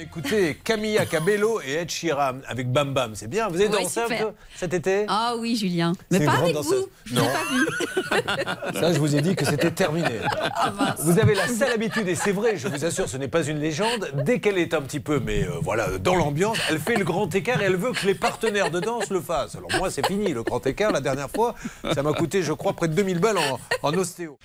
Écoutez, Camilla Cabello et Ed Sheeran avec Bam Bam, c'est bien. Vous avez Ouais, dansé un peu cet été? Ah oui, Julien. Mais pas vous. Non. pas vu. Ça, je vous ai dit que c'était terminé. Ah, vous avez la sale habitude, et c'est vrai, je vous assure, ce n'est pas une légende. Dès qu'elle est un petit peu, mais euh, voilà, dans l'ambiance, elle fait le grand écart et elle veut que les partenaires de danse le fassent. Alors moi, c'est fini, le grand écart. La dernière fois, ça m'a coûté, je crois, près de 2000 balles en ostéo.